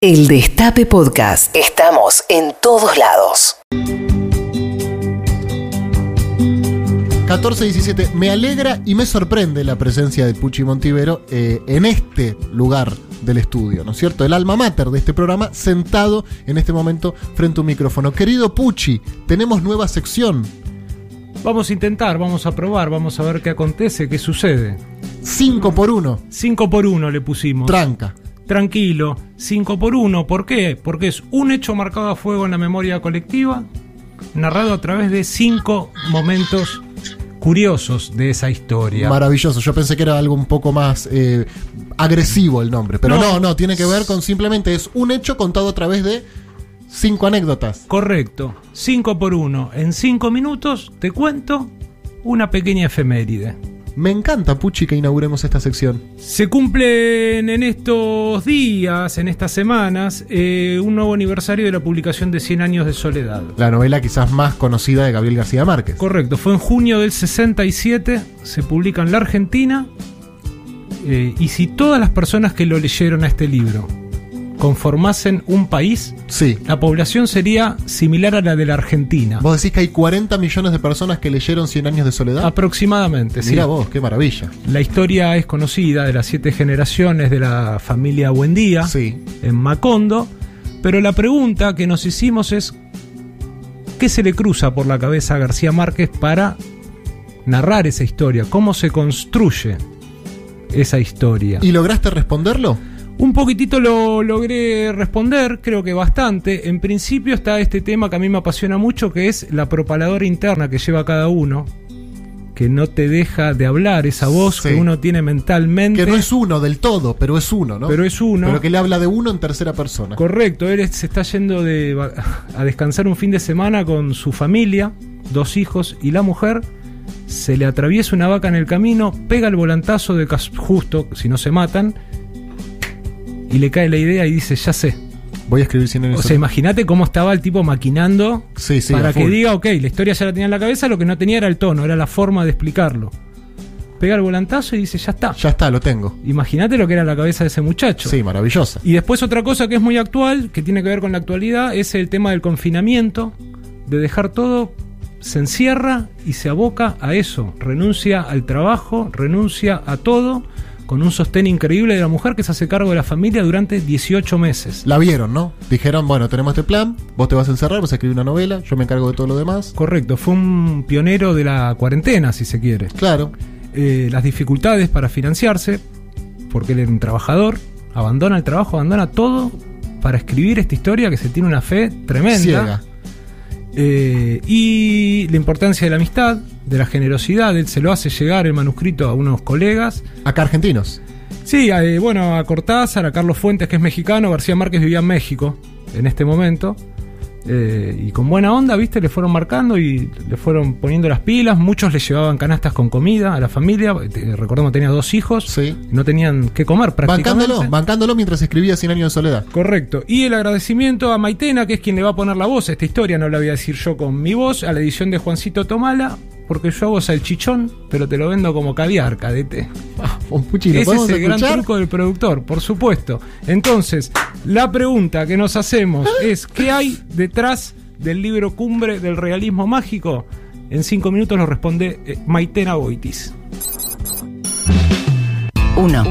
El Destape Podcast. Estamos en todos lados. 14-17. Me alegra y me sorprende la presencia de Puchi Montivero eh, en este lugar del estudio, ¿no es cierto? El alma mater de este programa, sentado en este momento frente a un micrófono. Querido Puchi, tenemos nueva sección. Vamos a intentar, vamos a probar, vamos a ver qué acontece, qué sucede. 5 por 1. 5 por 1 le pusimos. Tranca. Tranquilo, 5 por 1. ¿Por qué? Porque es un hecho marcado a fuego en la memoria colectiva, narrado a través de cinco momentos curiosos de esa historia. Maravilloso. Yo pensé que era algo un poco más eh, agresivo el nombre, pero no. No. no, tiene que ver con simplemente es un hecho contado a través de cinco anécdotas. Correcto, 5 por 1. En 5 minutos te cuento una pequeña efeméride. Me encanta, Puchi, que inauguremos esta sección. Se cumplen en estos días, en estas semanas, eh, un nuevo aniversario de la publicación de 100 años de soledad. La novela quizás más conocida de Gabriel García Márquez. Correcto, fue en junio del 67, se publica en la Argentina, eh, y si todas las personas que lo leyeron a este libro conformasen un país, Sí. la población sería similar a la de la Argentina. Vos decís que hay 40 millones de personas que leyeron 100 años de soledad. Aproximadamente, sí. Mira vos, qué maravilla. La historia es conocida de las siete generaciones de la familia Buendía Sí. en Macondo, pero la pregunta que nos hicimos es ¿qué se le cruza por la cabeza a García Márquez para narrar esa historia? ¿Cómo se construye esa historia? ¿Y lograste responderlo? Un poquitito lo logré responder, creo que bastante. En principio está este tema que a mí me apasiona mucho, que es la propaladora interna que lleva cada uno, que no te deja de hablar, esa voz Sí. que uno tiene mentalmente. Que no es uno del todo, pero es uno, ¿no? Pero es uno. Pero que le habla de uno en tercera persona. Correcto, él se está yendo de, a descansar un fin de semana con su familia, dos hijos y la mujer. Se le atraviesa una vaca en el camino, pega el volantazo de justo, si no se matan, y le cae la idea y dice, ya sé. Voy a escribir 100 años O sea, imagínate cómo estaba el tipo maquinando Sí, sí, para que full. diga, ok, la historia ya la tenía en la cabeza, lo que no tenía era el tono, era la forma de explicarlo. Pega el volantazo y dice, ya está. Ya está, lo tengo. Imagínate lo que era la cabeza de ese muchacho. Sí, maravillosa. Y después otra cosa que es muy actual, que tiene que ver con la actualidad, es el tema del confinamiento, de dejar todo, se encierra y se aboca a eso, renuncia al trabajo, renuncia a todo, con un sostén increíble de la mujer que se hace cargo de la familia durante 18 meses. La vieron, ¿no? Dijeron, bueno, tenemos este plan, vos te vas a encerrar, vas a escribir una novela, yo me encargo de todo lo demás. Correcto, fue un pionero de la cuarentena, si se quiere. Claro. Eh, las dificultades para financiarse, porque él era un trabajador, abandona el trabajo, abandona todo para escribir esta historia que se tiene una fe tremenda. Ciega. Eh, y la importancia de la amistad, de la generosidad, él se lo hace llegar el manuscrito a unos colegas. Acá argentinos. Sí, eh, bueno, a Cortázar, a Carlos Fuentes, que es mexicano, García Márquez vivía en México en este momento. Eh, y con buena onda, viste, le fueron marcando y le fueron poniendo las pilas. Muchos le llevaban canastas con comida a la familia. Eh, Recordemos, tenía dos hijos. Sí. No tenían que comer prácticamente. Bancándolo, bancándolo mientras escribía 100 años de soledad. Correcto. Y el agradecimiento a Maitena, que es quien le va a poner la voz a esta historia, no la voy a decir yo con mi voz, a la edición de Juancito Tomala, porque yo hago salchichón, pero te lo vendo como caviar, cadete. ¿lo Ese es el gran truco del productor, por supuesto. Entonces, la pregunta que nos hacemos es, ¿qué hay detrás del libro Cumbre del Realismo Mágico? En cinco minutos lo responde eh, Maitena Boitis. 1.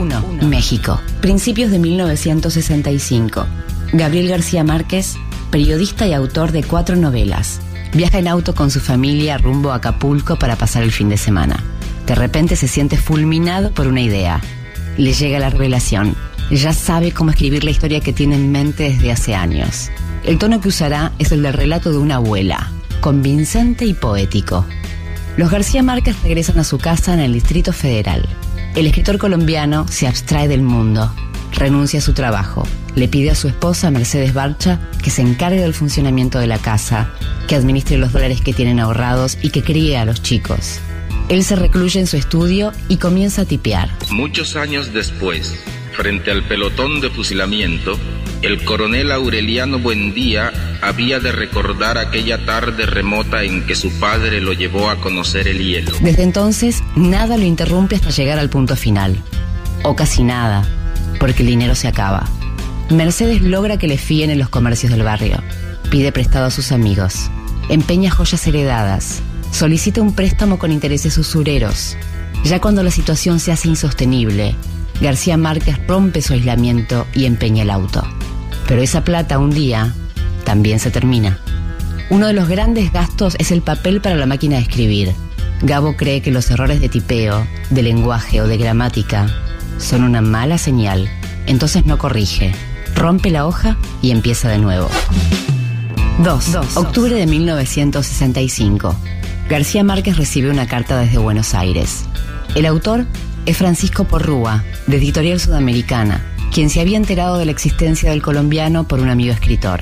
México. Principios de 1965. Gabriel García Márquez, periodista y autor de cuatro novelas. Viaja en auto con su familia rumbo a Acapulco para pasar el fin de semana. De repente se siente fulminado por una idea. Le llega la revelación. Ya sabe cómo escribir la historia que tiene en mente desde hace años. El tono que usará es el del relato de una abuela, convincente y poético. Los García Márquez regresan a su casa en el Distrito Federal. El escritor colombiano se abstrae del mundo, renuncia a su trabajo, le pide a su esposa Mercedes Barcha que se encargue del funcionamiento de la casa, que administre los dólares que tienen ahorrados y que críe a los chicos. Él se recluye en su estudio y comienza a tipear. Muchos años después, frente al pelotón de fusilamiento, el coronel Aureliano Buendía había de recordar aquella tarde remota en que su padre lo llevó a conocer el hielo. Desde entonces, nada lo interrumpe hasta llegar al punto final. O casi nada, porque el dinero se acaba. Mercedes logra que le fíen en los comercios del barrio. Pide prestado a sus amigos. Empeña joyas heredadas. Solicita un préstamo con intereses usureros. Ya cuando la situación se hace insostenible, García Márquez rompe su aislamiento y empeña el auto. Pero esa plata un día también se termina. Uno de los grandes gastos es el papel para la máquina de escribir. Gabo cree que los errores de tipeo, de lenguaje o de gramática son una mala señal, entonces no corrige, rompe la hoja y empieza de nuevo. 2. Octubre de 1965. García Márquez recibe una carta desde Buenos Aires. El autor es Francisco Porrúa, de Editorial Sudamericana, quien se había enterado de la existencia del colombiano por un amigo escritor.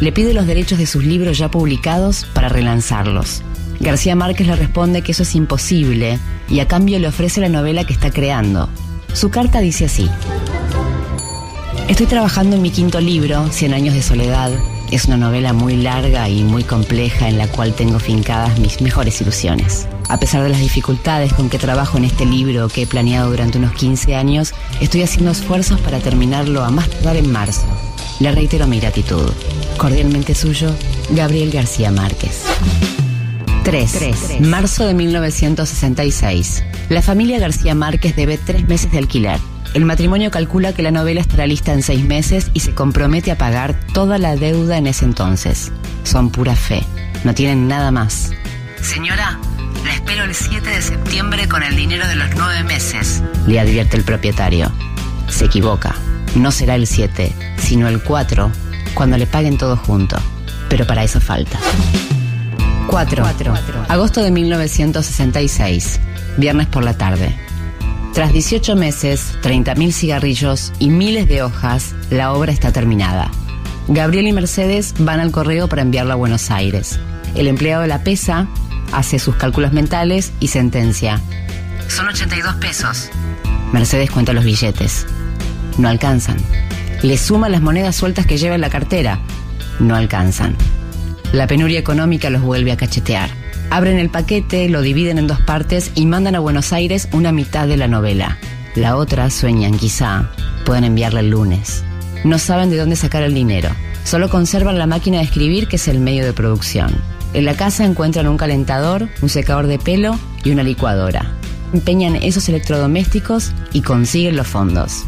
Le pide los derechos de sus libros ya publicados para relanzarlos. García Márquez le responde que eso es imposible y a cambio le ofrece la novela que está creando. Su carta dice así. Estoy trabajando en mi quinto libro, Cien años de soledad. Es una novela muy larga y muy compleja en la cual tengo fincadas mis mejores ilusiones. A pesar de las dificultades con que trabajo en este libro que he planeado durante unos 15 años, estoy haciendo esfuerzos para terminarlo a más tardar en marzo. Le reitero mi gratitud. Cordialmente suyo, Gabriel García Márquez. 3. Marzo de 1966. La familia García Márquez debe tres meses de alquiler. El matrimonio calcula que la novela estará lista en seis meses y se compromete a pagar toda la deuda en ese entonces. Son pura fe. No tienen nada más. Señora, la espero el 7 de septiembre con el dinero de los nueve meses, le advierte el propietario. Se equivoca. No será el 7, sino el 4, cuando le paguen todo junto. Pero para eso falta. 4. Agosto de 1966. Viernes por la tarde. Tras 18 meses, 30.000 cigarrillos y miles de hojas, la obra está terminada. Gabriel y Mercedes van al correo para enviarla a Buenos Aires. El empleado la pesa, hace sus cálculos mentales y sentencia. Son 82 pesos. Mercedes cuenta los billetes. No alcanzan. Le suma las monedas sueltas que lleva en la cartera. No alcanzan. La penuria económica los vuelve a cachetear. Abren el paquete, lo dividen en dos partes y mandan a Buenos Aires una mitad de la novela. La otra, sueñan quizá, pueden enviarla el lunes. No saben de dónde sacar el dinero. Solo conservan la máquina de escribir que es el medio de producción. En la casa encuentran un calentador, un secador de pelo y una licuadora. Empeñan esos electrodomésticos y consiguen los fondos.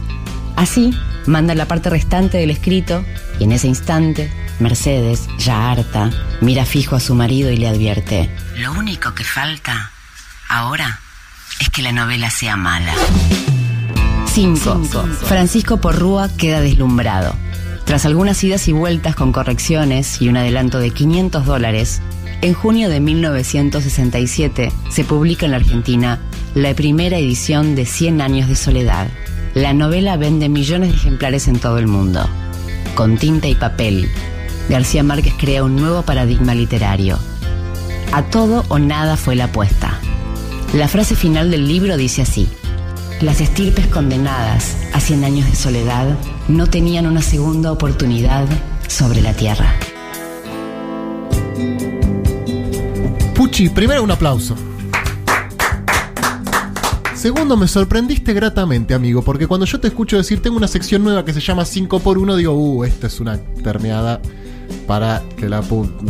Así, mandan la parte restante del escrito y en ese instante Mercedes, ya harta, mira fijo a su marido y le advierte, Lo único que falta ahora es que la novela sea mala. 5. Francisco Porrúa queda deslumbrado. Tras algunas idas y vueltas con correcciones y un adelanto de 500 dólares, en junio de 1967 se publica en la Argentina la primera edición de 100 años de soledad. La novela vende millones de ejemplares en todo el mundo. Con tinta y papel, García Márquez crea un nuevo paradigma literario. A todo o nada fue la apuesta. La frase final del libro dice así. Las estirpes condenadas a 100 años de soledad no tenían una segunda oportunidad sobre la tierra. Puchi, primero un aplauso. Segundo, me sorprendiste gratamente, amigo, porque cuando yo te escucho decir tengo una sección nueva que se llama 5 por 1 digo, uh, esta es una termeada para que la,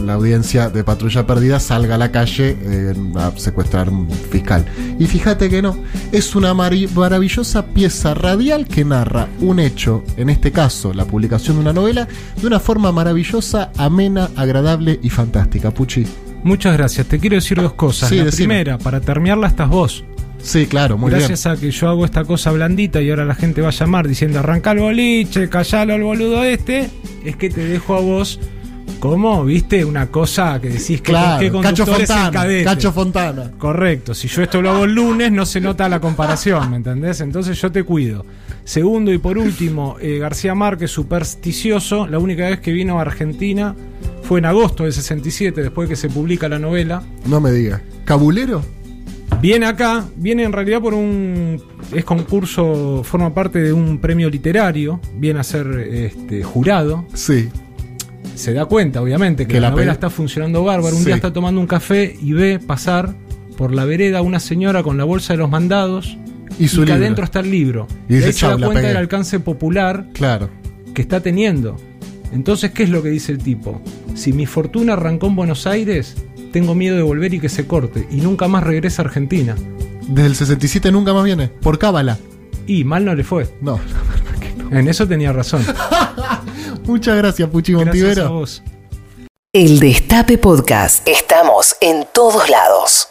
la, audiencia de Patrulla Perdida salga a la calle eh, a secuestrar un fiscal. Y fíjate que no, es una maravillosa pieza radial que narra un hecho, en este caso la publicación de una novela, de una forma maravillosa, amena, agradable y fantástica. Puchi. Muchas gracias. Te quiero decir dos cosas. Sí, la decime. primera, para terminarla estás vos. Sí, claro, muy Gracias a que yo hago esta cosa blandita y ahora la gente va a llamar diciendo arranca el boliche, callalo al boludo este, es que te dejo a vos como, viste, una cosa que decís que Claro, qué Cacho conductor es el Fontana. Cacho Fontana. Correcto, si yo esto lo hago el lunes no se nota la comparación, ¿me entendés? Entonces yo te cuido. Segundo y por último, eh, García Márquez, supersticioso, la única vez que vino a Argentina fue en agosto del 67, después que se publica la novela. No me digas. ¿Cabulero? Viene acá, viene en realidad por un. Es concurso, forma parte de un premio literario, viene a ser este, jurado. Sí. Se da cuenta, obviamente, que, Que la, la novela está funcionando bárbaro. Un día está tomando un café y ve pasar por la vereda una señora con la bolsa de los mandados Y su que libro. adentro está el libro. Y dice, ahí se "Chau, da cuenta pegué". del alcance popular Claro. que está teniendo. Entonces, ¿qué es lo que dice el tipo? Si mi fortuna arrancó en Buenos Aires, tengo miedo de volver y que se corte, y nunca más regrese a Argentina. Desde el 67 nunca más viene. Por cábala. Y mal no le fue. No. En eso tenía razón. Muchas gracias, Puchi Gracias a Montivero. vos. El Destape Podcast. Estamos en todos lados.